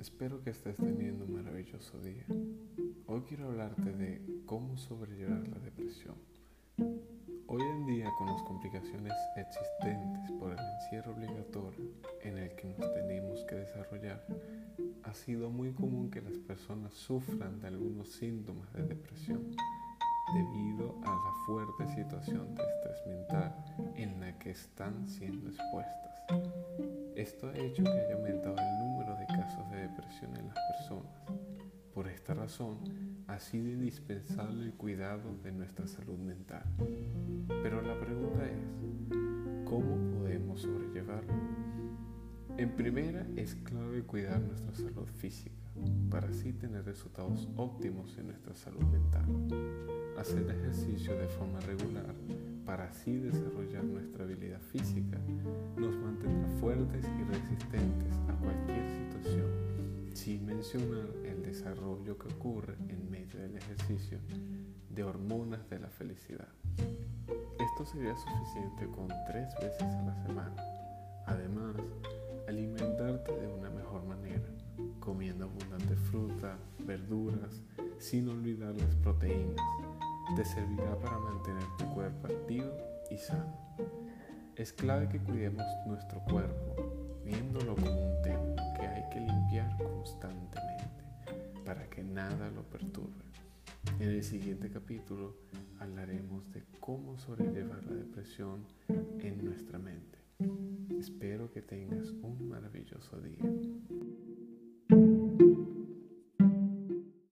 Espero que estés teniendo un maravilloso día. Hoy quiero hablarte de cómo sobrellevar la depresión. Hoy en día, con las complicaciones existentes por el encierro obligatorio en el que nos tenemos que desarrollar, ha sido muy común que las personas sufran de algunos síntomas de depresión debido a la fuerte situación de estrés mental en la que están siendo expuestas. Esto ha hecho que haya aumentado el de depresión en las personas. Por esta razón, ha sido indispensable el cuidado de nuestra salud mental. Pero la pregunta es, ¿cómo podemos sobrellevarlo? En primera, es clave cuidar nuestra salud física para así tener resultados óptimos en nuestra salud mental. Hacer ejercicio de forma regular para así desarrollar nuestra habilidad física el desarrollo que ocurre en medio del ejercicio de hormonas de la felicidad. Esto sería suficiente con tres veces a la semana. Además, alimentarte de una mejor manera, comiendo abundante fruta, verduras, sin olvidar las proteínas te servirá para mantener tu cuerpo activo y sano. Es clave que cuidemos nuestro cuerpo, viéndolo como un para que nada lo perturbe. En el siguiente capítulo hablaremos de cómo sobrellevar la depresión en nuestra mente. Espero que tengas un maravilloso día.